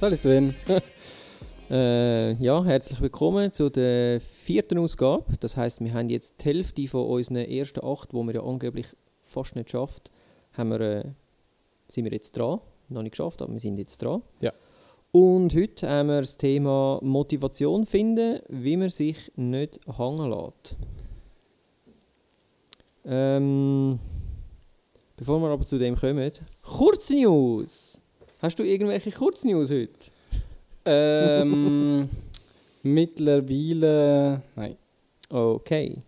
Salut Sven. Äh, ja, herzlich willkommen zu der vierten Ausgabe. Das heißt, wir haben jetzt die Hälfte von unseren ersten acht, wo wir ja angeblich fast nicht schafft, haben wir, äh, sind wir jetzt dran. Noch nicht geschafft, aber wir sind jetzt dran. Ja. Und heute haben wir das Thema Motivation finden, wie man sich nicht hängen lässt. Ähm, bevor wir aber zu dem kommen, Kurznews! Hast du irgendwelche Kurznews heute? Ähm, mittlerweile. Nein. Okay.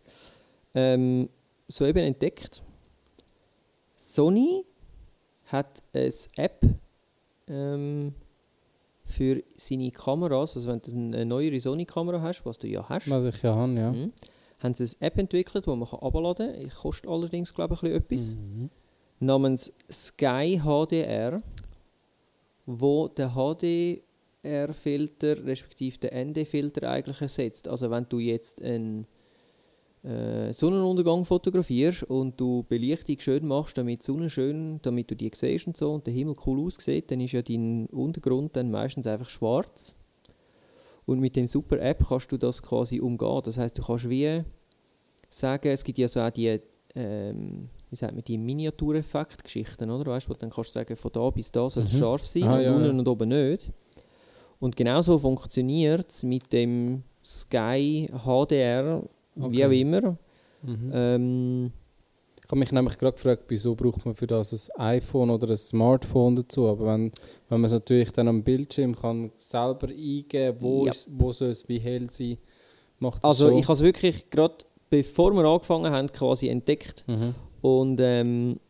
Ähm, soeben entdeckt. Sony hat eine App ähm, für seine Kameras, also wenn du eine neuere Sony-Kamera hast, was du ja hast, Was ich ja habe, ja. mhm, haben sie eine App entwickelt, die man kann abladen kann. Kostet allerdings, glaube ich, ein bisschen etwas. Mhm. Namens Sky HDR, wo der HDR-Filter respektive den ND-Filter eigentlich ersetzt. Also wenn du jetzt einen äh, Sonnenuntergang fotografierst und du Belichtung schön machst, damit die Sonne schön, damit du die siehst und so und der Himmel cool aussieht, dann ist ja dein Untergrund dann meistens einfach schwarz. Und mit dem super App kannst du das quasi umgehen. Das heißt, du kannst wie sagen, es gibt ja so auch die, ähm, wie sagt man, die Miniatureffekt-Geschichten, oder? Weißt du, wo du dann kannst sagen, von da bis da soll es Mhm. scharf sein Ah, und ja, unten ja. und oben nicht. Und genauso funktioniert es mit dem Sky HDR, wie Okay. auch immer. Mhm. Ähm, Ich habe mich nämlich gerade gefragt, wieso braucht man für das ein iPhone oder ein Smartphone dazu? Aber wenn, wenn man es natürlich dann am Bildschirm kann selber eingeben, wo, Ja. ist, wo soll es wie hell sein, macht das also schon. ich habe es wirklich gerade bevor wir angefangen haben, quasi entdeckt. Mhm. Und ähm,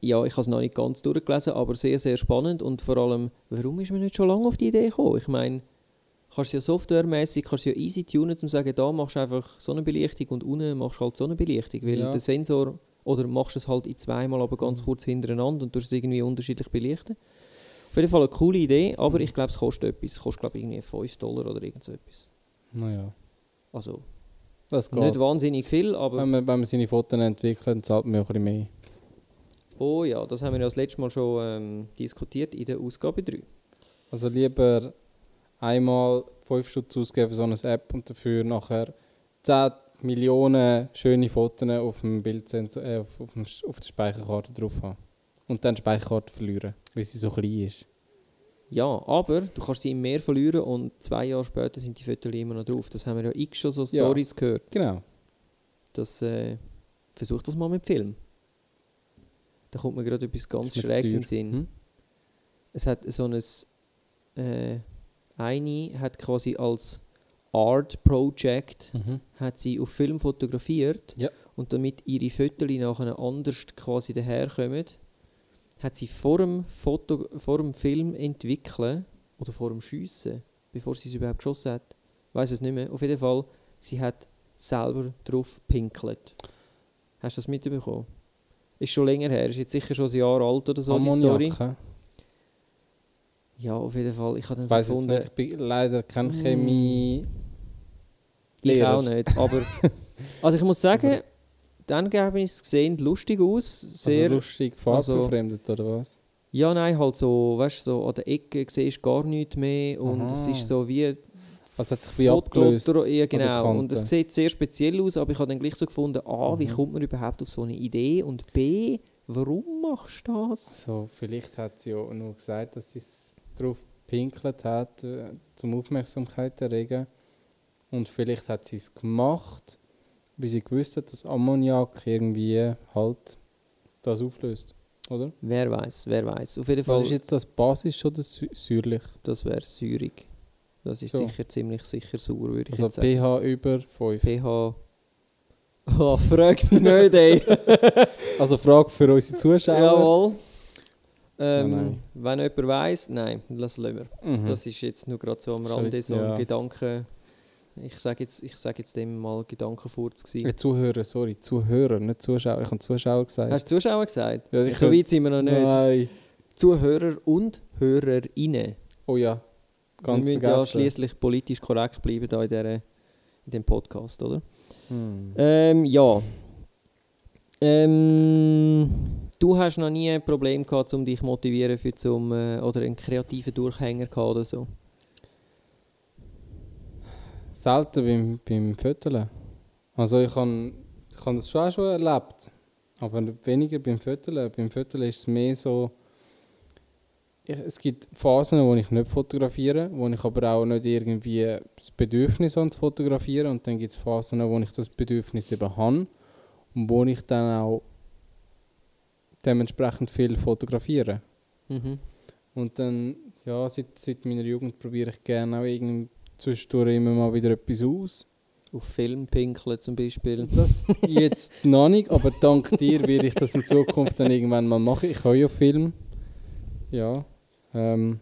ja, ich habe es noch nicht ganz durchgelesen, aber sehr, sehr spannend. Und vor allem, warum ist man nicht schon lange auf die Idee gekommen? Ich meine, kannst du ja softwaremäßig kannst du ja easy tunen, um zu sagen, da machst du einfach Sonnenbelichtung und unten machst du halt Sonnenbelichtung. Weil Ja. der Sensor, oder machst du es halt in zweimal, aber ganz Mhm. kurz hintereinander und tust es irgendwie unterschiedlich belichten. Auf jeden Fall eine coole Idee, aber Mhm. ich glaube, es kostet etwas. Es kostet, glaube ich, irgendwie 5 Dollar oder irgend so etwas. Naja, Also, das geht. nicht wahnsinnig viel, aber... wenn, man, wenn man seine Fotos entwickelt, zahlt man auch ein bisschen mehr. Oh ja, das haben wir ja das letzte Mal schon ähm, diskutiert in der Ausgabe 3. Also lieber einmal 5 Stunden ausgeben für so eine App und dafür nachher 10 Millionen schöne Fotos auf dem Bildsensor, äh, auf, auf, dem, auf der Speicherkarte drauf haben. Und dann die Speicherkarte verlieren, weil sie so klein ist. Ja, aber du kannst sie im Meer verlieren und zwei Jahre später sind die Fotos immer noch drauf. Das haben wir ja x schon so Ja. Stories gehört. Genau. Das, äh, versuch das mal mit Film. Da kommt mir gerade etwas ganz Schräges in den Sinn. Hm? Es hat so ein... Äh, eine hat quasi als Art Project Mhm. hat sie auf Film fotografiert Ja. und damit ihre Fotos nachher anders quasi daherkommen, hat sie vor dem, Foto, vor dem Film entwickeln oder vor dem Schiessen, bevor sie es überhaupt geschossen hat, weiß es nicht mehr. Auf jeden Fall, sie hat selber drauf pinkelt. Hast du das mitbekommen? Ist schon länger her, ist jetzt sicher schon ein Jahr alt oder so die Story. Ammoniak, hä? Ja, auf jeden Fall. Ich habe dann so weiss es gefunden, nicht, ich bin leider kein Mm. Chemie... Ich Lehrer. auch nicht, aber also ich muss sagen, die Ergebnisse sehen lustig aus, sehr, also lustig, also- farbverfremdet oder was? ja nein, halt so, weißt du, so an der Ecke siehst du gar nichts mehr und Aha. es ist so wie Also hat sich wie abgelöst. Ja genau, und es sieht sehr speziell aus, aber ich habe dann gleich so gefunden, A, wie Mhm. kommt man überhaupt auf so eine Idee und B, warum machst du das? So, vielleicht hat sie ja nur gesagt, dass sie es darauf pinkelt hat, äh, zum Aufmerksamkeit erregen. Und vielleicht hat sie es gemacht, weil sie gewusst hat, dass Ammoniak irgendwie halt das auflöst. Oder? Wer weiß, wer weiß. Auf jeden Was Fall, ist jetzt das basisch oder sü säuerlich? das wäre säurig. Das ist So. sicher ziemlich sicher sauer, würde ich Also jetzt sagen. pH über 5. pH. Oh, frag mich nicht, ey. Also Frage für unsere Zuschauer. Jawohl. Ähm, nein. Wenn jemand weiss, nein, lass wir. Mhm. Das ist jetzt nur gerade so am Rande so ein ja. Gedanke. Ich sage jetzt, ich sag jetzt dem mal Gedankenfurz gewesen. Äh, Zuhörer, sorry, Zuhörer, nicht Zuschauer. Ich habe Zuschauer gesagt. Hast du Zuschauer gesagt? Ja, ich so weit sind wir noch nicht. Nein. Zuhörer und Hörerinnen. Oh ja, ganz wir müssen ja vergessen. schließlich politisch korrekt bleiben da in, dieser, in dem Podcast, oder? Hm. Ähm, ja. Ähm, Du hast noch nie ein Problem gehabt, um dich zu motivieren für zum, äh, oder einen kreativen Durchhänger gehabt oder so? Selten beim, beim Föteln. Also ich habe ich hab das schon auch schon erlebt. Aber weniger beim Föteln. Beim Föteln ist es mehr so... Ich, es gibt Phasen, wo ich nicht fotografiere, wo ich aber auch nicht irgendwie das Bedürfnis habe zu fotografieren. Und dann gibt es Phasen, wo ich das Bedürfnis eben habe. Und wo ich dann auch dementsprechend viel fotografiere. Mhm. Und dann, ja, seit, seit meiner Jugend probiere ich gerne auch irgendwie zwischendurch immer mal wieder etwas aus. Auf Film pinkeln zum Beispiel. Das jetzt noch nicht, aber dank dir werde ich das in Zukunft dann irgendwann mal machen. Ich habe ja Film. Ja. Ähm,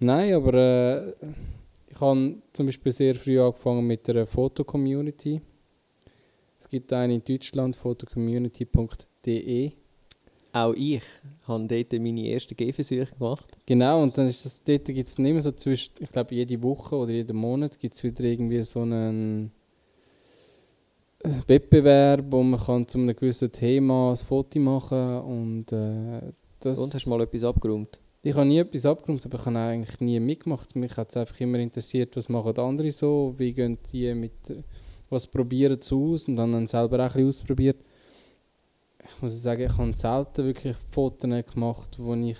nein, aber äh, ich habe zum Beispiel sehr früh angefangen mit der Fotocommunity. Es gibt eine in Deutschland, photocommunity.de. Auch ich habe dort meine ersten Gehversuche gemacht. Genau, und dann ist das, dort gibt es nicht mehr so zwischen, ich glaube jede Woche oder jeden Monat gibt es wieder irgendwie so einen Wettbewerb, wo man kann zu einem gewissen Thema ein Foto machen und äh, das... Und hast du mal etwas abgeräumt? Ich habe nie etwas abgeräumt, aber ich habe eigentlich nie mitgemacht. Mich hat es einfach immer interessiert, was machen andere so, wie gehen die mit, was probieren sie aus und dann selber auch ein bisschen ausprobiert ich muss sagen, ich habe selten wirklich Fotos gemacht, wo ich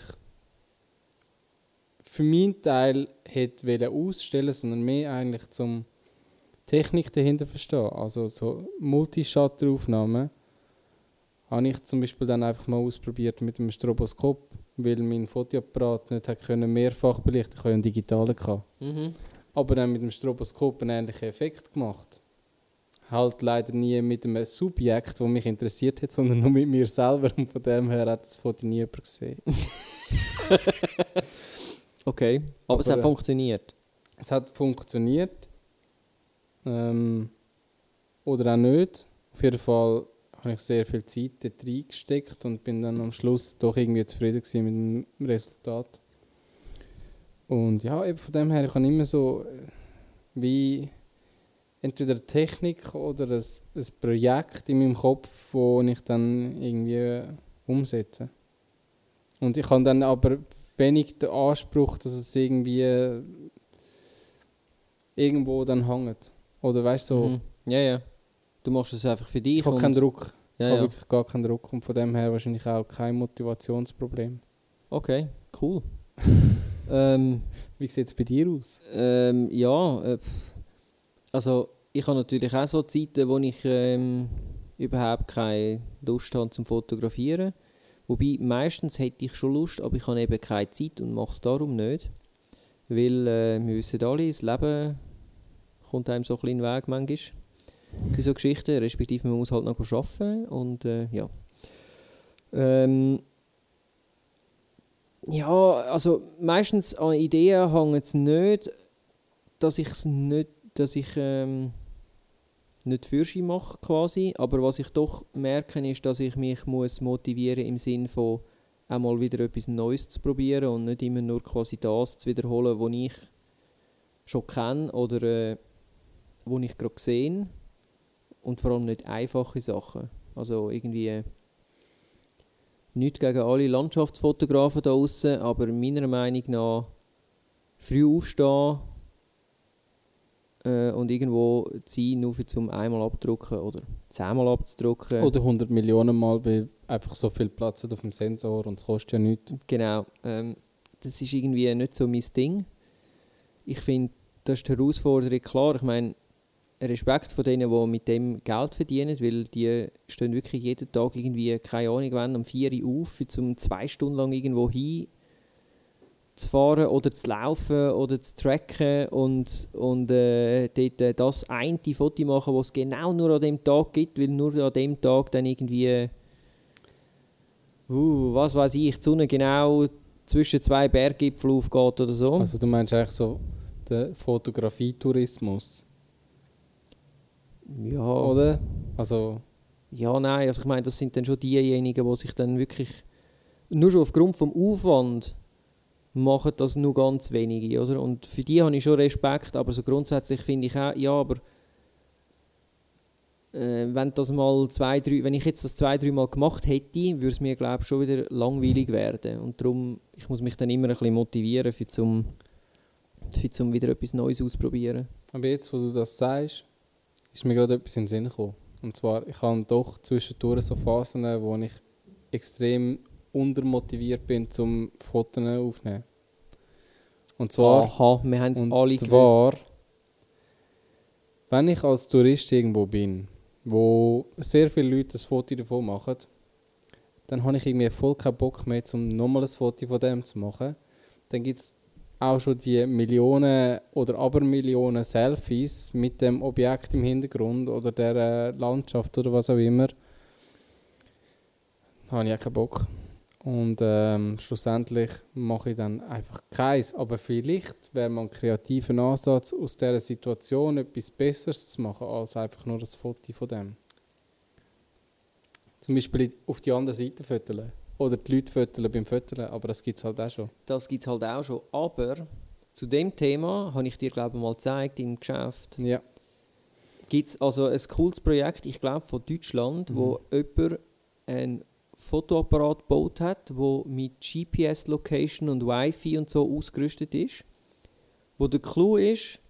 für meinen Teil hätte ausstellen sondern mehr eigentlich zum Technik dahinter verstehen. Also so Multishutter-Aufnahmen habe ich zum Beispiel dann einfach mal ausprobiert mit dem Stroboskop, weil mein Fotoapparat nicht hat können mehrfach belichten, ich hatte einen digitalen. Mhm. Aber dann mit dem Stroboskop einen ähnlichen Effekt gemacht halt leider nie mit einem Subjekt, das mich interessiert hat, sondern nur mit mir selber. Und von dem her hat das Foto nie jemand gesehen. okay, aber, aber, es hat äh, funktioniert. Es hat funktioniert. Ähm, oder auch nicht. Auf jeden Fall habe ich sehr viel Zeit dort reingesteckt und bin dann am Schluss doch irgendwie zufrieden mit dem Resultat. Und ja, eben von dem her, ich habe immer so äh, wie entweder eine Technik oder ein, ein Projekt in meinem Kopf, das ich dann irgendwie umsetze. Und ich habe dann aber wenig den Anspruch, dass es irgendwie irgendwo dann hängt. Oder weißt du, so. Mhm. Ja, ja. Du machst es einfach für dich. Ich habe keinen Druck. Ja, ich habe ja. wirklich gar keinen Druck und von dem her wahrscheinlich auch kein Motivationsproblem. Okay, cool. ähm, Wie sieht es bei dir aus? Ähm, ja, äh, also ich habe natürlich auch so Zeiten, wo ich ähm, überhaupt keine Lust habe zum Fotografieren. Wobei meistens hätte ich schon Lust, aber ich habe eben keine Zeit und mache es darum nicht. Weil äh, wir wissen alle, das Leben kommt einem so ein bisschen Weg manchmal. Bei so Geschichten, respektive man muss halt noch arbeiten und äh, ja. Ähm, ja, also meistens an Ideen hängt es nicht, dass ich es nicht, dass ich ähm, nicht Fürschi mache quasi, aber was ich doch merke, ist, dass ich mich muss motivieren im Sinn von einmal wieder etwas Neues zu probieren und nicht immer nur quasi das zu wiederholen, was ich schon kenne oder äh, wo ich gerade sehe und vor allem nicht einfache Sachen. Also irgendwie äh, nicht gegen alle Landschaftsfotografen da draußen, aber meiner Meinung nach früh aufstehen äh, und irgendwo ziehen, nur für zum einmal abdrucken oder zehnmal abzudrucken. Oder 100 Millionen Mal, weil einfach so viel Platz hat auf dem Sensor und es kostet ja nichts. Genau. Ähm, das ist irgendwie nicht so mein Ding. Ich finde, das ist die Herausforderung klar. Ich meine, Respekt von denen, die mit dem Geld verdienen, weil die stehen wirklich jeden Tag irgendwie, keine Ahnung wann, um 4 Uhr auf, um zwei Stunden lang irgendwo hin zu fahren oder zu laufen oder zu tracken und, und äh, dort äh, das eine Foto machen, was es genau nur an dem Tag gibt, weil nur an dem Tag dann irgendwie, uh, was weiß ich, die Sonne genau zwischen zwei Berggipfeln aufgeht oder so. Also du meinst eigentlich so den Fotografietourismus? Ja. Oder? Also... Ja, nein, also ich meine, das sind dann schon diejenigen, die sich dann wirklich nur schon aufgrund vom Aufwand machen das nur ganz wenige. Oder? Und für die habe ich schon Respekt, aber so grundsätzlich finde ich auch, ja, aber äh, wenn das mal zwei, drei, wenn ich jetzt das zwei, drei Mal gemacht hätte, würde es mir glaube schon wieder langweilig werden. Und darum, ich muss mich dann immer ein bisschen motivieren, für zum, für zum wieder etwas Neues ausprobieren. Aber jetzt, wo du das sagst, ist mir gerade etwas in den Sinn gekommen. Und zwar, ich habe doch zwischendurch so Phasen, wo ich extrem untermotiviert bin, zum Fotos aufzunehmen. Und zwar, Aha, wir haben es alle gewusst. zwar wenn ich als Tourist irgendwo bin, wo sehr viele Leute ein Foto davon machen, dann habe ich irgendwie voll keinen Bock mehr, um nochmal ein Foto von dem zu machen. Dann gibt es auch schon die Millionen oder Abermillionen Selfies mit dem Objekt im Hintergrund oder der äh, Landschaft oder was auch immer. Da habe ich auch keinen Bock. Und ähm, schlussendlich mache ich dann einfach keins. Aber vielleicht wäre mal ein kreativer Ansatz, aus dieser Situation etwas Besseres zu machen, als einfach nur das Foto von dem. Zum Beispiel auf die andere Seite föteln. Oder die Leute föteln beim Föteln, aber das gibt es halt auch schon. Das gibt es halt auch schon. Aber zu dem Thema habe ich dir, glaube ich, mal gezeigt im Geschäft. Ja. Gibt es also ein cooles Projekt, ich glaube, von Deutschland, Mhm. wo jemand ein Fotoapparat gebaut hat, wo mit GPS-Location und Wi-Fi und so ausgerüstet ist. Wo der Clou ist,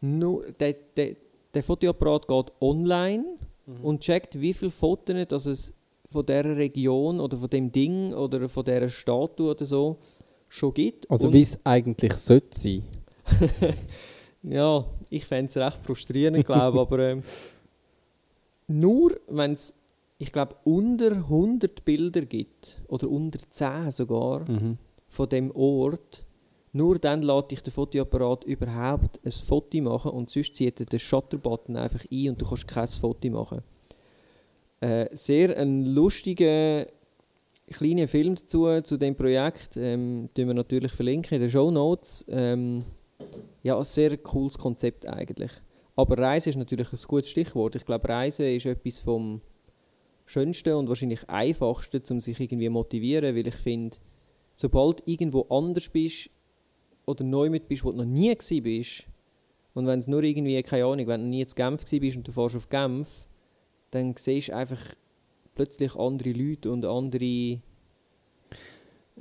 nur, der, der, der Fotoapparat geht online Mhm. und checkt, wie viele Fotos dass es von dieser Region oder von dem Ding oder von dieser Statue oder so schon gibt. Also wie es eigentlich sollte sein. Ja, ich fände es recht frustrierend, glaube ich, aber ähm, nur wenn es, ich glaube, unter 100 Bilder gibt, oder unter 10 sogar, Mhm. von dem Ort, nur dann lässt dich der Fotoapparat überhaupt ein Foto machen und sonst zieht er den Shutter-Button einfach ein und du kannst kein Foto machen. Äh, sehr ein lustiger kleiner Film dazu, zu dem Projekt, ähm, den wir natürlich verlinken in den Show Notes. Ähm, ja, ein sehr cooles Konzept eigentlich. Aber Reisen ist natürlich ein gutes Stichwort. Ich glaube, Reisen ist etwas vom Schönsten und wahrscheinlich Einfachsten, um sich irgendwie motivieren, weil ich finde, sobald irgendwo anders bist oder neu mit bist, wo du noch nie gewesen bist, und wenn es nur irgendwie, keine Ahnung, wenn du nie in Genf bist und du fährst auf Genf, dann siehst du einfach plötzlich andere Leute und andere.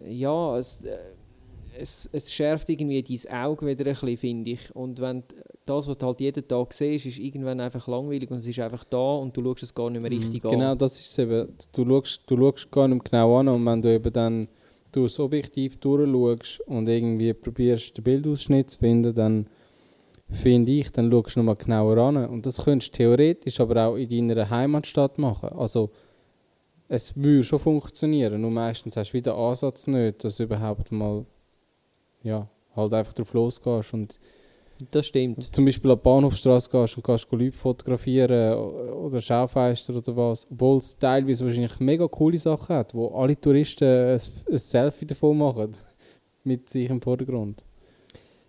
Ja, es, äh, es, es schärft irgendwie dein Auge wieder ein bisschen, finde ich. Und wenn das, was du halt jeden Tag siehst, ist irgendwann einfach langweilig und es ist einfach da und du schaust es gar nicht mehr richtig Mhm. an. Genau, das ist es eben. Du schaust, du schaust gar nicht mehr genau an und wenn du eben dann durchs Objektiv durchschaust und irgendwie probierst, den Bildausschnitt zu finden, dann finde ich, dann schaust du nochmal genauer an. Und das könntest du theoretisch aber auch in deiner Heimatstadt machen. Also es würde schon funktionieren, nur meistens hast du wieder Ansatz nicht, dass du überhaupt mal ja, halt einfach drauf losgehst und Das stimmt. zum Beispiel an die Bahnhofstrasse gehst und kannst Leute fotografieren oder Schaufenster oder was, obwohl es teilweise wahrscheinlich mega coole Sachen hat, wo alle Touristen ein, ein Selfie davon machen, mit sich im Vordergrund.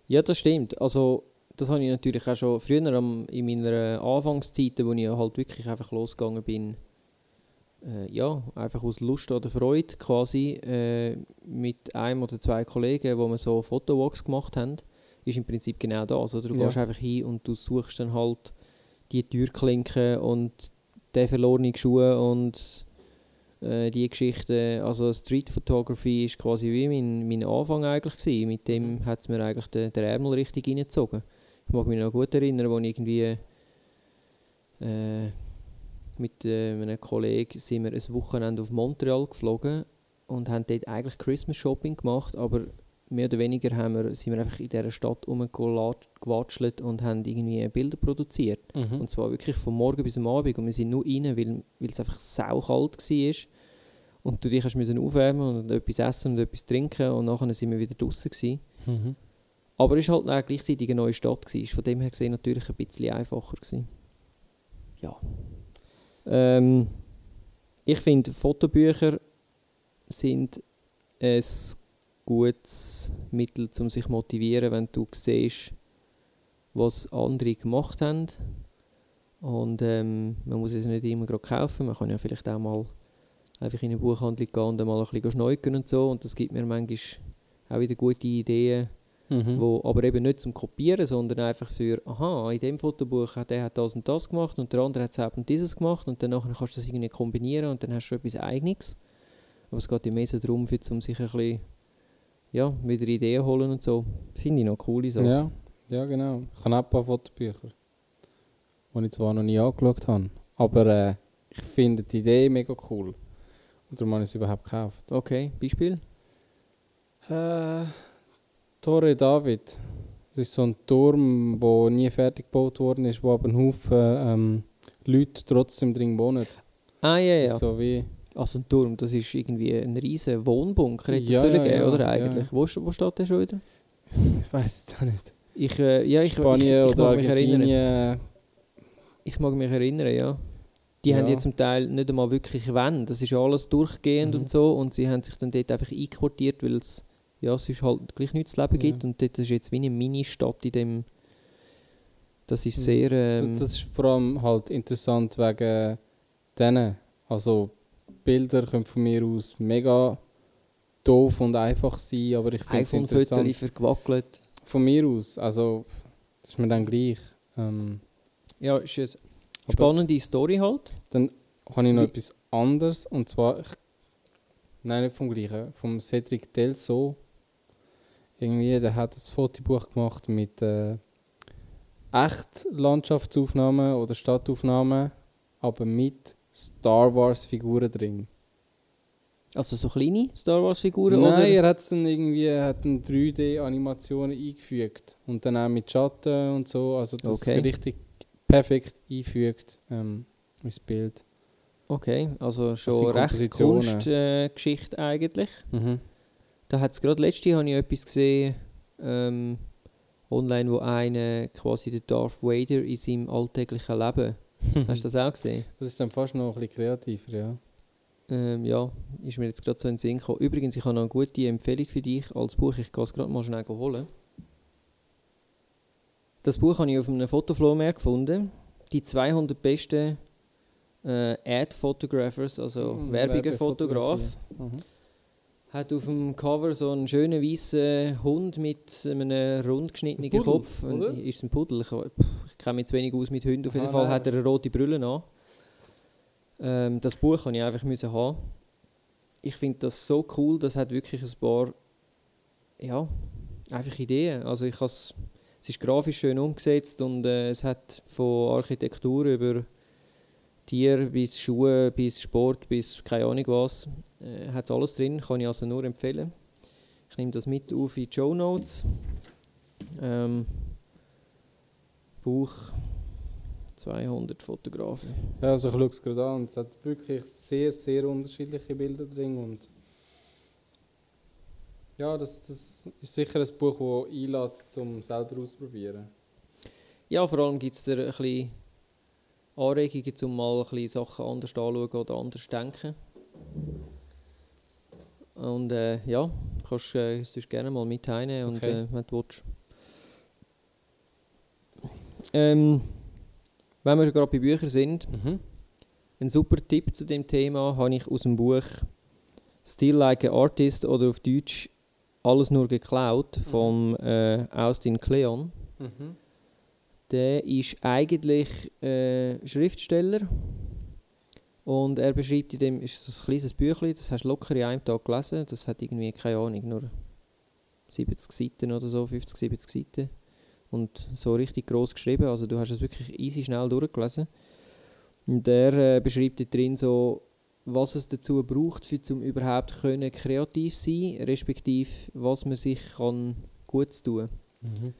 Ja, das stimmt. Also, das habe ich natürlich auch schon früher am, in meiner Anfangszeit, wo ich halt wirklich einfach losgegangen bin, äh, ja, einfach aus Lust oder Freude quasi, äh, mit einem oder zwei Kollegen, wo wir so Fotowalks gemacht haben, ist im Prinzip genau das. Oder? Du Ja. gehst einfach hin und du suchst dann halt die Türklinke und den verlorenen Schuhe und äh, die Geschichte. Also Street Photography ist quasi wie mein, mein Anfang eigentlich gewesen. Mit dem hat es mir eigentlich den, den Ärmel richtig reingezogen. Ich mag mich noch gut erinnern, als ich irgendwie äh, mit äh, einem Kollegen sind wir ein Wochenende auf Montreal geflogen und haben dort eigentlich Christmas Shopping gemacht, aber mehr oder weniger haben wir, sind wir einfach in dieser Stadt rumgewatschelt und haben irgendwie Bilder produziert. Mhm. Und zwar wirklich von morgen bis am Abend. Und wir sind nur rein, weil, weil es einfach saukalt war. Und du dich hast müssen aufwärmen und etwas essen und etwas trinken und nachher sind wir wieder draußen gewesen. Mhm. Aber es war halt auch gleichzeitig eine neue Stadt. Gewesen. Von dem her gesehen natürlich ein bisschen einfacher. Gewesen. Ja. Ähm, ich finde, Fotobücher sind ein gutes Mittel, um sich zu motivieren, wenn du siehst, was andere gemacht haben. Und ähm, man muss es nicht immer gerade kaufen. Man kann ja vielleicht auch mal einfach in eine Buchhandlung gehen und dann mal ein bisschen schneuken und so. Und das gibt mir manchmal auch wieder gute Ideen, Mhm. wo aber eben nicht zum Kopieren, sondern einfach für, aha, in dem Fotobuch hat der hat das und das gemacht und der andere hat das und dieses gemacht und dann kannst du das irgendwie kombinieren und dann hast du etwas Eigenes. Aber es geht ja mehr so darum, für, um sich ein bisschen, ja, wieder Ideen holen und so. Finde ich noch coole Sache. Ja, ja, genau. Ich habe auch ein paar Fotobücher, die ich zwar noch nie angeschaut habe, aber äh, ich finde die Idee mega cool. Und darum habe ich es überhaupt gekauft. Okay, Beispiel? Äh, Torre David. Das ist so ein Turm, der nie fertig gebaut worden ist, wo aber ein Haufen ähm, Leute trotzdem drin wohnen. Ah, ja, Das ja. ist so wie... Also ein Turm, das ist irgendwie ein riesen Wohnbunker, hätte Ja, es ja, geben, ja, oder ja. eigentlich? Wo, st- wo steht der schon wieder? Ich weiß es auch nicht. Ich, äh, ja, ich, Spanien ich, ich oder mag mich erinnern. Ich mag mich erinnern, ja. Die Ja. haben ja zum Teil nicht einmal wirklich Wände. Das ist ja alles durchgehend Mhm. und so. Und sie haben sich dann dort einfach einquartiert, weil es ja, sonst halt gleich nichts zu leben Ja. gibt. Und dort ist jetzt wie eine Mini-Stadt in dem... Das ist Mhm. sehr... Ähm, Das, das ist vor allem halt interessant wegen denen. Also Bilder können von mir aus mega doof und einfach sein, aber ich finde es interessant. vergewackelt. Von mir aus, also das ist mir dann gleich. Ähm, Ja, ist eine aber spannende Story halt. dann habe ich noch Wie- etwas anderes und zwar, ich, nein nicht vom gleichen, vom Cedric Delso. Irgendwie, der hat ein Fotobuch gemacht mit äh, echt Landschaftsaufnahmen oder Stadtaufnahmen, aber mit Star Wars Figuren drin. Also so kleine Star Wars-Figuren, Nein, oder? er hat dann irgendwie, hat dann 3D-Animationen eingefügt und dann auch mit Schatten und so, also das Okay. richtig perfekt einfügt ähm, ins Bild. Okay, also schon recht. Kunstgeschichte äh, eigentlich. Mhm. Da hat es gerade letzte habe ich etwas gesehen ähm, online, wo einer quasi der Darth Vader in seinem alltäglichen Leben. Hast du das auch gesehen? Das ist dann fast noch ein bisschen kreativer, ja. Ähm, ja, ist mir jetzt gerade so in den Sinn gekommen. Übrigens, ich habe noch eine gute Empfehlung für dich als Buch. Ich gehe es gerade mal schnell holen. Das Buch habe ich auf einem Fotoflohmarkt gefunden. Die 200 besten äh, Ad-Photographers, also Mhm, Werbungen-Fotograf. Werbefotografie. Mhm. Hat auf dem Cover so einen schönen weißen Hund mit einem rund geschnittenen Ein Pudel, Kopf. Oder? Ist ein Pudel? Ich, ich kenne mich zu wenig aus mit Hunden. Auf jeden Aha, Fall nein. hat er eine rote Brille an. Ähm, das Buch habe ich einfach müssen haben. Ich finde das so cool. Das hat wirklich ein paar ja, einfach Ideen. Also ich es ist grafisch schön umgesetzt und äh, es hat von Architektur über Tier bis Schuhe bis Sport bis keine Ahnung was äh, hat alles drin. Kann ich also nur empfehlen. Ich nehme das mit auf in die Show Notes. Ähm, Buch 200 Fotografen. Ja, also ich schaue es gerade an und es hat wirklich sehr, sehr unterschiedliche Bilder drin und ja, das, das ist sicher ein Buch, das einlädt, zum selber auszuprobieren. Ja, vor allem gibt es da ein bisschen Anregungen, um mal ein bisschen Sachen anders anzuschauen oder anders zu denken. Und äh, ja, kannst du äh, sonst gerne mal mit heimnehmen, und, Okay. äh, wenn du willst. Ähm, wenn wir gerade bei Büchern sind, Mhm. ein super Tipp zu dem Thema habe ich aus dem Buch Still Like an Artist oder auf Deutsch Alles nur geklaut von äh, Austin Kleon. Mhm. Der ist eigentlich äh, Schriftsteller und er beschreibt in dem, ist ein kleines Büchlein, das hast du locker in einem Tag gelesen, das hat irgendwie, keine Ahnung, nur 70 Seiten oder so, 50, 70 Seiten und so richtig groß geschrieben, also du hast es wirklich easy schnell durchgelesen. Und der äh, beschreibt dort drin so, was es dazu braucht, für zum überhaupt können kreativ sein, respektive was man sich kann gut tun. Mhm.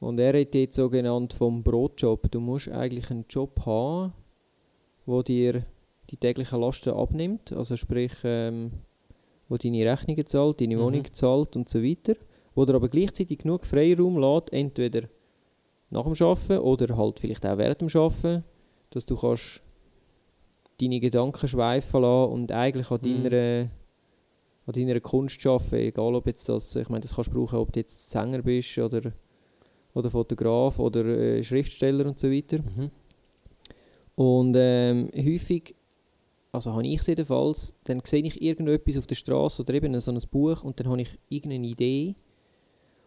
Und er hat jetzt so genannt vom Brotjob. Du musst eigentlich einen Job haben, wo dir die täglichen Lasten abnimmt, also sprich, ähm, wo deine Rechnungen zahlt, deine Mhm. Wohnung zahlt und so weiter, wo dir aber gleichzeitig genug Freiraum lässt, entweder nach dem Arbeiten oder halt vielleicht auch während dem Arbeiten, dass du kannst deine Gedanken schweifen lassen und eigentlich an Mhm. deiner an deiner Kunst arbeiten, egal ob jetzt das, ich meine, das kannst du brauchen, ob du jetzt Sänger bist oder oder Fotograf oder äh, Schriftsteller und so weiter. Mhm. Und ähm, häufig, also habe ich es jedenfalls, dann sehe ich irgendetwas auf der Straße oder eben so ein Buch und dann habe ich irgendeine Idee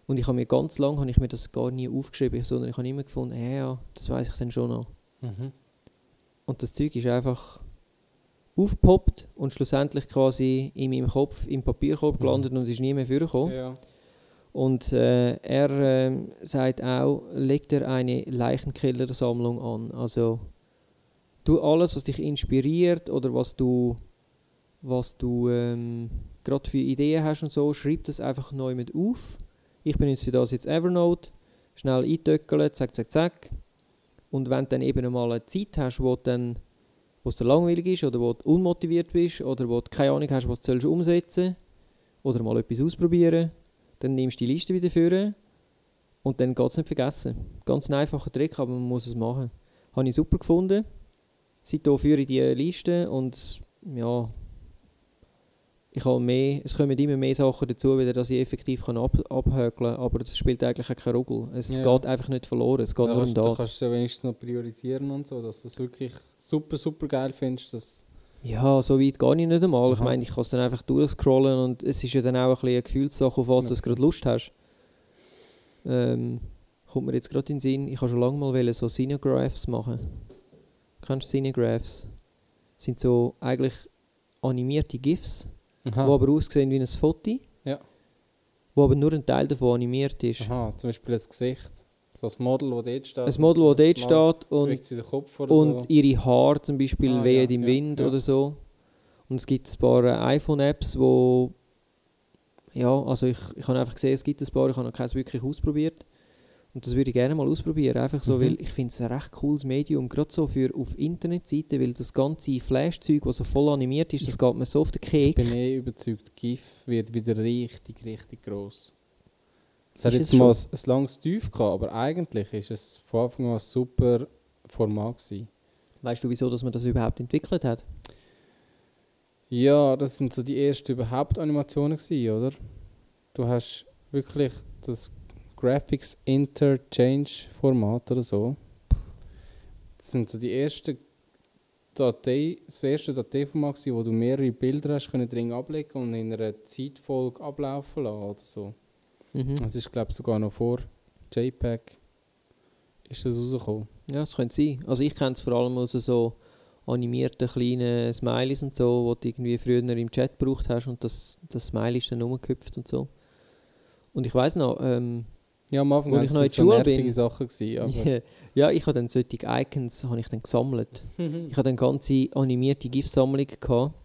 Und ich habe mir ganz lange habe ich mir das gar nie aufgeschrieben, sondern ich habe immer gefunden, ja, ja, das weiß ich dann schon noch. Mhm. Und das Zeug ist einfach aufgepoppt und schlussendlich quasi in meinem Kopf im Papierkorb Mhm. gelandet und ist nie mehr vorgekommen. Ja. Und äh, er ähm, sagt auch, leg dir eine Leichenkillersammlung an. Also du alles, was dich inspiriert oder was du, was du ähm, gerade für Ideen hast und so, schreib das einfach neu mit auf. Ich benutze für das jetzt Evernote. Schnell eintöckeln, zack, zack, zack. Und wenn du dann eben mal eine Zeit hast, wo dann wo es dir langweilig ist oder wo du unmotiviert bist oder wo du keine Ahnung hast, was du sollst umsetzen oder mal etwas ausprobieren, dann nimmst du die Liste wieder vor und dann geht es nicht vergessen. Ganz ein einfacher Trick, aber man muss es machen. Habe ich super gefunden. Seitdem führe ich die Liste und ja, ich habe mehr, es kommen immer mehr Sachen dazu, wieder, dass ich effektiv kann ab, abhökeln kann, aber das spielt eigentlich keine Rolle. Es Ja. geht einfach nicht verloren, es geht Ja, nur um also, Du das. kannst es ja wenigstens noch priorisieren und so, dass du es wirklich super, super geil findest. Dass Ja, so weit gehe ich nicht einmal. Ich Aha. meine, ich kann es dann einfach durchscrollen und es ist ja dann auch ein bisschen eine Gefühlssache, auf was Ja. du gerade Lust hast. Ähm, kommt mir jetzt gerade in den Sinn, ich habe schon lange mal so Cinegraphs machen. Kennst du Cinegraphs? Das sind so eigentlich animierte GIFs, die aber aussehen wie ein Foto. Ja. Wo aber nur ein Teil davon animiert ist. Aha, zum Beispiel ein Gesicht. So ein Model, das dort steht. Ein Model, das dort steht und und so. ihre Haare zum Beispiel Ah, wehen ja, im Wind ja. oder so. Und es gibt ein paar äh, iPhone-Apps, wo ja, also ich, ich habe einfach gesehen, es gibt ein paar, ich habe noch keins wirklich ausprobiert. Und das würde ich gerne mal ausprobieren, einfach so, Mhm. weil ich finde es ein recht cooles Medium, gerade so für auf Internetseiten, weil das ganze Flash-Zeug, das so voll animiert ist, das geht mir so auf den Ich Keks. bin eh überzeugt, GIF wird wieder richtig, richtig gross. Es hat jetzt mal ein, langes Tief gehabt, aber eigentlich ist es von Anfang an ein super Format gewesen. Weißt du, wieso dass man das überhaupt entwickelt hat? Ja, das sind so die ersten überhaupt Animationen gewesen, oder? Du hast wirklich das Graphics Interchange Format oder so. Das sind so die ersten Datei, das erste Dateiformat gewesen, wo du mehrere Bilder hast können drin ablegen und in einer Zeitfolge ablaufen lassen oder so. Mhm. Das ist glaube ich sogar noch vor JPEG ist das rausgekommen. Ja, das könnte sein. Also ich kenne es vor allem aus so animierten kleinen Smileys und so, wo du irgendwie früher im Chat gebraucht hast und das, das Smiley ist dann rumgehüpft und so. Und ich weiß noch, ähm, Ja, am Anfang waren es so Schule nervige bin. Sachen gewesen, ja, ich habe dann solche Icons habe ich dann gesammelt. Ich habe dann ganze animierte GIF-Sammlungen gehabt.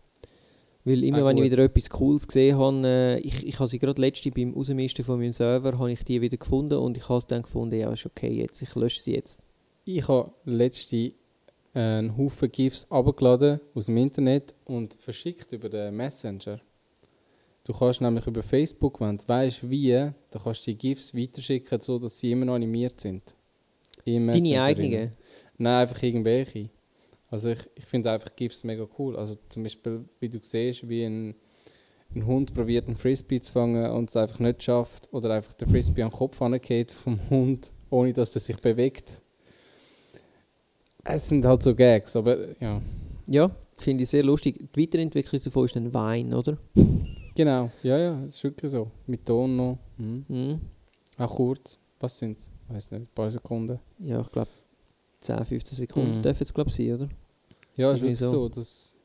Weil immer, Ah, wenn ich wieder etwas Cooles gesehen habe, äh, ich, ich habe sie gerade letzte beim Rausmisten von meinem Server, habe ich die wieder gefunden und ich habe es dann gefunden, ja, ist okay jetzt, ich lösche sie jetzt. Ich habe letzte einen Haufen GIFs abgeladen aus dem Internet und verschickt über den Messenger. Du kannst nämlich über Facebook, wenn du weißt wie, dann kannst du die GIFs weiterschicken, so dass sie immer noch animiert sind. Deine eigenen? Nein, einfach irgendwelche. Also ich, ich finde einfach GIFs mega cool. Also zum Beispiel, wie du siehst, wie ein, ein Hund probiert einen Frisbee zu fangen und es einfach nicht schafft oder einfach der Frisbee am Kopf angeht vom Hund, ohne dass er sich bewegt. Es sind halt so Gags, aber ja. Ja, finde ich sehr lustig. Die Weiterentwicklung davon ist dann Wein, oder? Genau, ja, ja, es ist wirklich so. Mit Ton noch. Mhm. Mhm. Auch kurz. Was sind es? Weiß nicht, ein paar Sekunden. Ja, ich glaube 10, 15 Sekunden Mhm. dürfen es glaube sein, oder? Ja, ist wirklich so. so. das,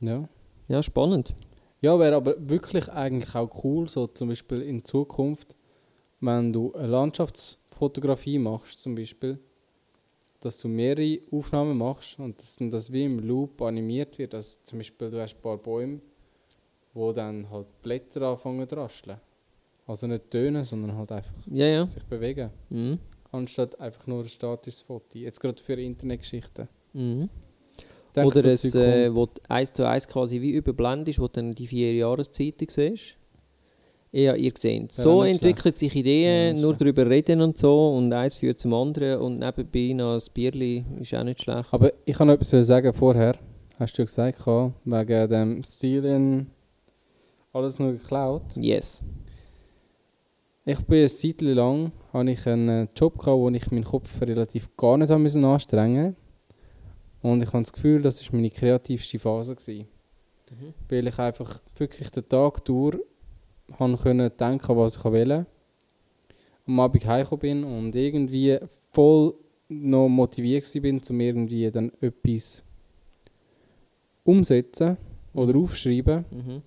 ja. Ja, spannend. Ja, wäre aber wirklich eigentlich auch cool, so zum Beispiel in Zukunft, wenn du eine Landschaftsfotografie machst, zum Beispiel, dass du mehrere Aufnahmen machst und dass das wie im Loop animiert wird. Also zum Beispiel, du hast ein paar Bäume, wo dann halt Blätter anfangen zu rascheln. Also nicht tönen, sondern halt einfach Ja, ja. sich bewegen. Mhm. Anstatt einfach nur ein statisches Foto. Jetzt gerade für Internetgeschichten. Mhm. Denke, Oder so es, äh, wo eins zu eins quasi wie überblendest, wo du dann die vier Jahreszeiten siehst. Ja, ihr seht. Ja, So nicht entwickeln sich Ja, Ideen, nicht nur schlecht. darüber reden und so und eins führt zum anderen und nebenbei noch ein Bierli ist auch nicht schlecht. Aber ich kann noch etwas sagen vorher. Hast du ja gesagt, wegen dem Stilien alles nur geklaut. Yes. Ich bin eine Zeit lang hatte ich einen Job gehabt, wo ich meinen Kopf relativ gar nicht müssen anstrengen und ich habe das Gefühl, das ist meine kreativste Phase gewesen, Mhm. weil ich einfach wirklich den Tag durch können denken, was ich will am Abend heimgekommen bin und irgendwie voll noch motiviert bin, um irgendwie dann etwas umsetzen oder aufschreiben. Mhm.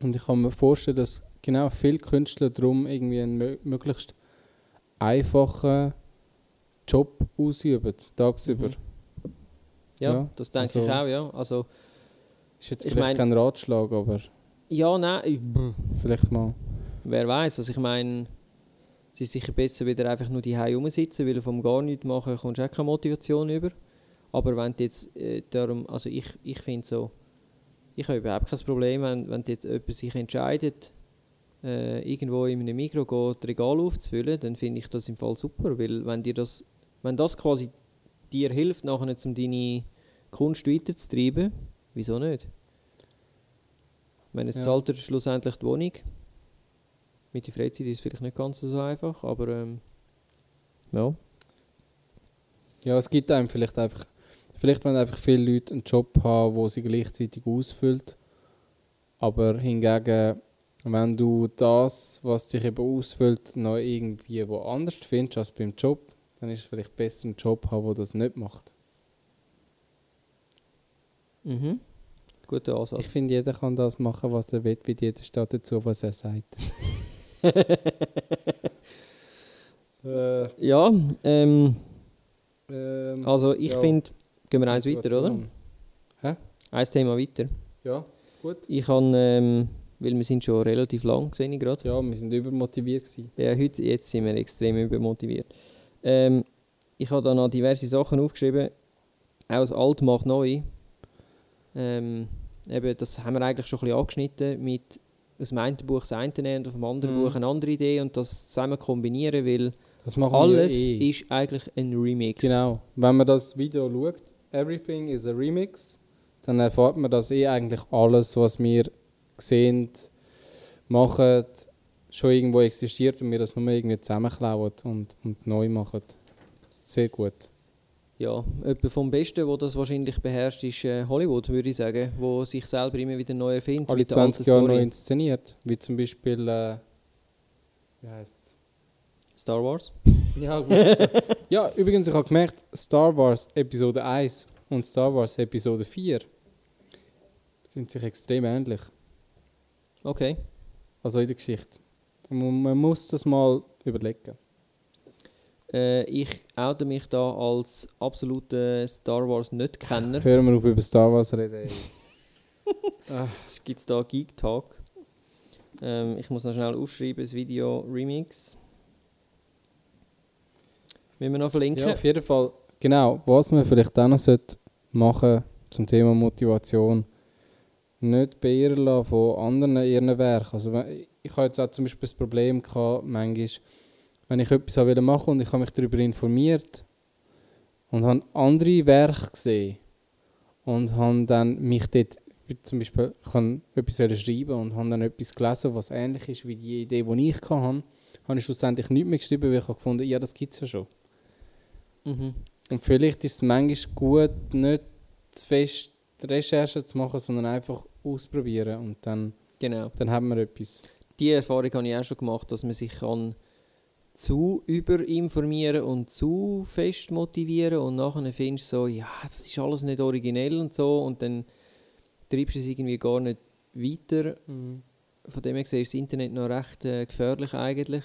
Und ich kann mir vorstellen, dass genau viele Künstler darum irgendwie einen mö- möglichst einfachen Job ausüben, tagsüber. Mhm. Ja, Ja, das denke also- ich auch, ja. Also, Ist jetzt Ich vielleicht mein- kein Ratschlag, aber ja, nein, ich- vielleicht mal. wer weiß. Also ich meine, es ist sicher besser, wieder einfach nur die rumsitzen, weil vom gar nichts machen kommst du auch keine Motivation über. Aber wenn du jetzt äh, darum, also ich, ich finde so, ich habe überhaupt kein Problem, wenn, wenn jetzt jemand sich entscheidet, äh, irgendwo in einem Mikro geht, Regal aufzufüllen, dann finde ich das im Fall super, weil wenn dir das, wenn das quasi dir hilft, nachher um deine Kunst weiterzutreiben, wieso nicht? Ich meine, es Ja. zahlt dir schlussendlich die Wohnung. Mit der Freizeit ist es vielleicht nicht ganz so einfach, aber ähm, ja. Ja, es gibt einem vielleicht einfach, vielleicht wenn einfach viele Leute einen Job haben, wo sie gleichzeitig ausfüllt. Aber hingegen, wenn du das, was dich eben ausfüllt, noch irgendwie woanders findest als beim Job, dann ist es vielleicht besser, einen Job haben, der das nicht macht. Mhm. Guter Ansatz. Ich finde, jeder kann das machen, was er will, weil jeder steht dazu, was er sagt. äh, ja, ähm, ähm, also ich Ja. finde, gehen wir eins weiter, oder? Motivation. Eins Thema weiter. Ja, gut. Ich habe, ähm, weil wir sind schon relativ lang, sehe ich gerade. Ja, wir sind übermotiviert gewesen. Ja, heute, jetzt sind wir extrem übermotiviert. Ähm, ich habe da noch diverse Sachen aufgeschrieben. Aus alt macht neu. Ähm, eben, das haben wir eigentlich schon ein bisschen angeschnitten mit aus dem einen Buch das eine und aus dem anderen Mhm. Buch eine andere Idee und das zusammen kombinieren, weil alles eh. ist eigentlich ein Remix. Genau. Wenn man das Video schaut, Everything is a Remix, dann erfahrt man, dass eh eigentlich alles, was wir sehen, machen, schon irgendwo existiert und wir das nur irgendwie zusammenklauen und, und neu machen. Sehr gut. Ja, jemand vom Besten, der das wahrscheinlich beherrscht, ist äh, Hollywood, würde ich sagen, wo sich selber immer wieder neu erfindet. Alle mit der 20 alten Jahre neu inszeniert. Wie zum Beispiel, äh, wie heißt Star Wars. Ja, gut. ja, übrigens, ich habe gemerkt, Star Wars Episode 1 und Star Wars Episode 4 sind sich extrem ähnlich. Okay. Also in der Geschichte. Man, muss das mal überlegen. Äh, ich oute mich da als absoluter Star Wars Nicht-Kenner. Hören wir auf über Star Wars reden. ey. Es gibt da Geek Talk. Ähm, ich muss noch schnell aufschreiben, das Video Remix. Müssen wir noch verlinken? ja, auf jeden Fall. Genau, was man vielleicht auch noch sollte machen zum Thema Motivation, nicht beirren lassen von anderen ihren Werken. Also, ich habe jetzt auch zum Beispiel das Problem gehabt, manchmal, wenn ich etwas machen wollte und ich habe mich darüber informiert und habe andere Werke gesehen und habe dann mich dort, zum Beispiel, habe etwas schreiben und habe dann etwas gelesen, was ähnlich ist wie die Idee, die ich hatte, habe ich schlussendlich nichts mehr geschrieben, weil ich habe gefunden, ja, das gibt es ja schon. Mhm. Und vielleicht ist es manchmal gut, nicht zu fest Recherche zu machen, sondern einfach ausprobieren und dann, Genau. dann haben wir etwas. Die Erfahrung habe ich auch schon gemacht, dass man sich kann zu überinformieren und zu fest motivieren und nachher findest du so, ja, das ist alles nicht originell und so und dann treibst du es irgendwie gar nicht weiter. Von dem her gesehen ist das Internet noch recht äh, gefährlich eigentlich.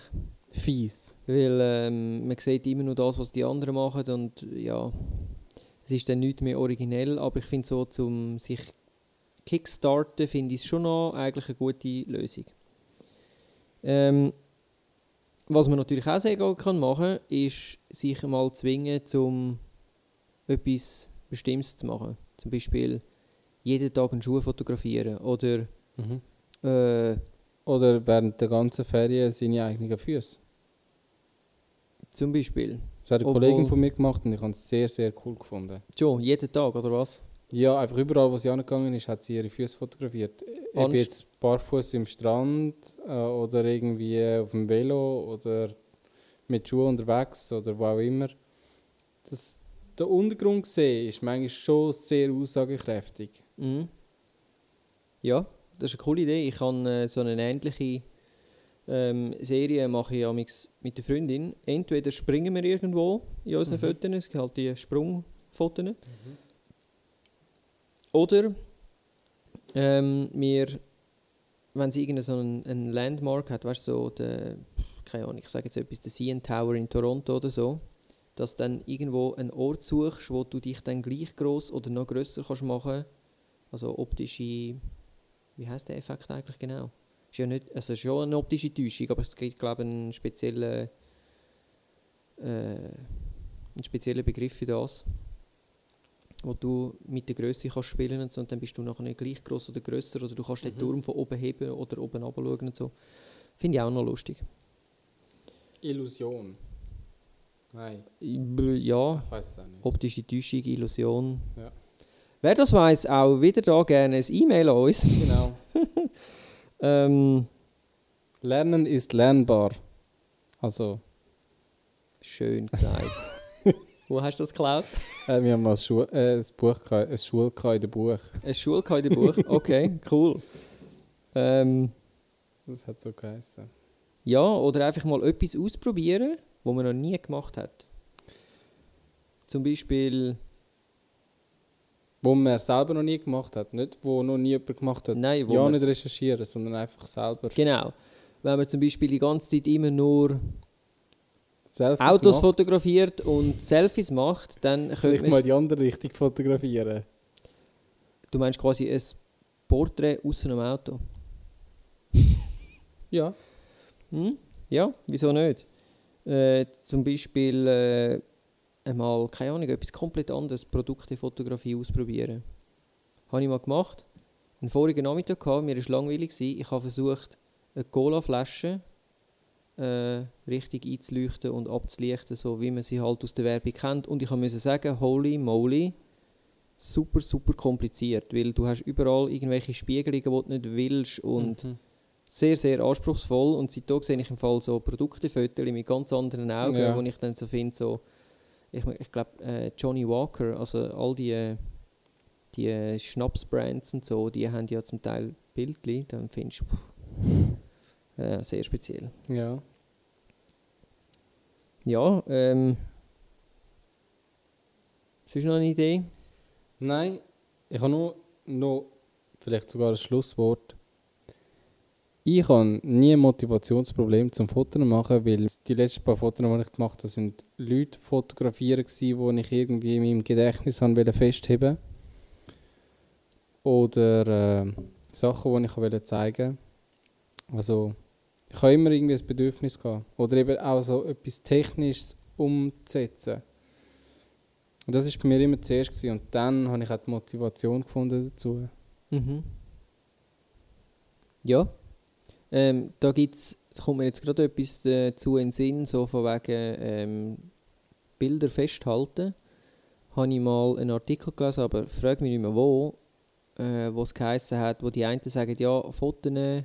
Fies. Weil ähm, man sieht immer nur das, was die anderen machen und ja, es ist dann nicht mehr originell, aber ich finde so zum sich kickstarten, finde ich es schon noch eigentlich eine gute Lösung. Ähm, was man natürlich auch sehr gut kann machen ist, sich mal zwingen, zum etwas Bestimmtes zu machen. Zum Beispiel jeden Tag einen Schuh fotografieren oder Mhm. äh, Oder während der ganzen Ferien seine eigenen Füße. zum Beispiel. Das hat eine Obwohl- Kollegin von mir gemacht und ich habe es sehr, sehr cool gefunden. Schon, jeden Tag, oder was? Ja, einfach überall, wo sie angegangen ist, hat sie ihre Füße fotografiert. Ob Anst- jetzt barfuß im Strand äh, oder irgendwie auf dem Velo oder mit Schuhen unterwegs oder wo auch immer. Das, der Untergrund sehen ist manchmal schon sehr aussagekräftig. Mhm. Ja, das ist eine coole Idee. Ich habe äh, so eine ähnliche ähm, Serien mache ich amix mit der Freundin. Entweder springen wir irgendwo in unseren Mhm. Fotos, es gibt halt die Sprungfotos. Oder ähm, wir, wenn sie irgendeinen so einen, Landmark hat, weißt du, so der, keine Ahnung, ich sage jetzt etwas, der CN Tower in Toronto oder so, dass du dann irgendwo einen Ort suchst, wo du dich dann gleich groß oder noch grösser kannst machen. Also optische, wie heißt der Effekt eigentlich genau? Ist ja nicht, also schon eine optische Täuschung, aber es gibt glaube ich einen speziellen, äh, einen speziellen Begriff für das wo du mit der Größe kannst spielen und so, und dann bist du nachher nicht gleich groß oder grösser oder du kannst den Mhm. Turm von oben heben oder oben runter und so. Finde ich auch noch lustig. Illusion. Nein, Ja, ich weiß es auch nicht. optische Täuschung, Illusion. Ja. Wer das weiß, auch wieder da gerne ein E-Mail an uns. Genau. Ähm, Lernen ist lernbar. Also, schön gesagt. Wo hast du das geklaut? äh, wir haben mal ein, Schul äh, ein Buch, ein in Buch. Ein Schulkleiderbuch. Okay, cool. Ähm, Das hat so geheißen. ja, oder einfach mal etwas ausprobieren, was man noch nie gemacht hat. Zum Beispiel, Wo man selber noch nie gemacht hat. Nicht, wo noch nie jemand gemacht hat. nein, wo ja, nicht recherchieren, sondern einfach selber. Genau. Wenn man zum Beispiel die ganze Zeit immer nur Selfies Autos macht. fotografiert und Selfies macht, dann könnte Vielleicht man... mal die andere Richtung fotografieren. Du meinst quasi ein Porträt aus einem Auto? Ja. Hm? Ja, wieso nicht? Äh, zum Beispiel äh, einmal, keine Ahnung, etwas komplett anderes, Produktefotografie ausprobieren. Habe ich mal gemacht. Einen vorigen Nachmittag gehabt, mir war langweilig. Gewesen. Ich habe versucht, eine Cola-Flasche äh, richtig einzuleuchten und abzulichten, so wie man sie halt aus der Werbung kennt. Und ich musste sagen, holy moly, super, super kompliziert, weil du hast überall irgendwelche Spiegelungen, die du nicht willst und Mhm. sehr, sehr anspruchsvoll und seitdem sehe ich im Fall so Produktefotos mit ganz anderen Augen, Ja. wo ich dann so finde, so, ich, ich glaube, äh, Johnny Walker, also all die, äh, die Schnapsbrands und so, die haben ja zum Teil Bildchen, dann findest du, pff, äh, sehr speziell. Ja. Ja, ähm, ist noch eine Idee? Nein, ich habe nur noch vielleicht sogar ein Schlusswort. Ich habe nie ein Motivationsproblem zum Fotos machen, weil die letzten paar Fotos, die ich gemacht habe, sind Leute fotografieren die ich irgendwie in meinem Gedächtnis wollte festheben oder äh, Sachen, die ich wollte zeigen. Also ich habe immer irgendwie ein Bedürfnis gehabt oder eben auch so etwas Technisches umzusetzen. Und das war bei mir immer zuerst gewesen. und dann habe ich auch die Motivation gefunden dazu. Mhm. Ja. Ähm, da gibt's, kommt mir jetzt gerade etwas dazu in den Sinn, so von wegen ähm, Bilder festhalten. Habe ich mal einen Artikel gelesen, aber frag mich nicht mehr wo, äh, wo es geheißen hat, wo die einen sagen, ja, Fotos,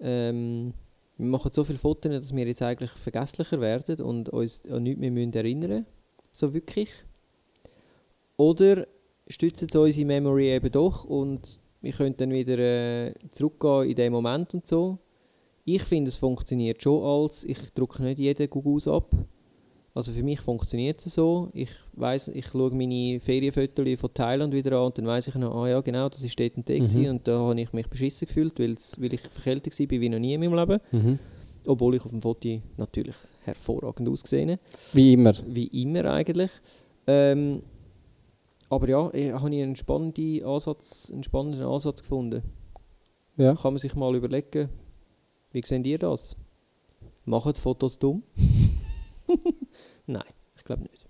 ähm, wir machen so viele Fotos, dass wir jetzt eigentlich vergesslicher werden und uns an nichts mehr müssen erinnern So wirklich. Oder stützen sie unsere Memory eben doch und wir können dann wieder äh, zurückgehen in den Moment und so. Ich finde, es funktioniert schon als, ich drücke nicht jeden Gugus ab. Also für mich funktioniert es so. Ich weiß, ich schaue meine Ferienfotos von Thailand wieder an und dann weiß ich noch, ah ja genau, das ist dort und dort Mhm. und da habe ich mich beschissen gefühlt, weil ich verkältet war wie noch nie in meinem Leben. Mhm. Obwohl ich auf dem Foto natürlich hervorragend ausgesehen habe. Wie immer. Wie immer eigentlich. Ähm, aber ja, ich habe ich einen spannenden Ansatz, einen spannenden Ansatz gefunden. Ja. Kann man sich mal überlegen, wie seht ihr das? Machen Fotos dumm? Nein, ich glaube nicht.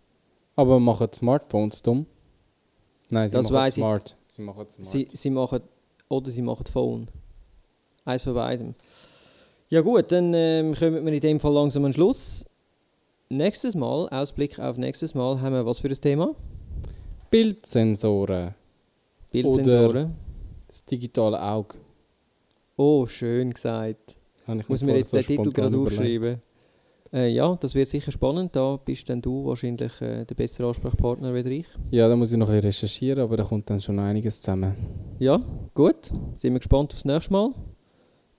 Aber machen Smartphones dumm? Nein, sie Das machen weiss ich. smart. Sie machen smart. Sie, sie machen, oder sie machen Phone. Eins von beidem. Ja gut, dann ähm, kommen wir in dem Fall langsam an Schluss. Nächstes Mal, Ausblick auf nächstes Mal, haben wir was für ein Thema? Bildsensoren. Bildsensoren. Das digitale Auge. Oh, schön gesagt. Muss mir jetzt den Titel gerade aufschreiben? Äh, ja, das wird sicher spannend. Da bist dann du wahrscheinlich äh, der bessere Ansprechpartner als ich. Ja, da muss ich noch ein bisschen recherchieren, aber da kommt dann schon einiges zusammen. Ja, gut. Sind wir gespannt aufs nächste Mal.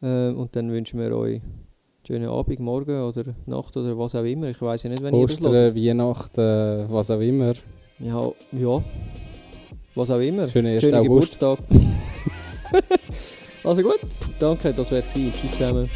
Äh, und dann wünschen wir euch einen schönen Abend, morgen oder Nacht oder was auch immer. Ich weiß ja nicht, wenn Ostern, ihr das hört. Weihnachten, äh, was auch immer. Ja, ja. Was auch immer. Schönen 1. Schönen Geburtstag. also gut, danke, das wär's. Tschüss zusammen.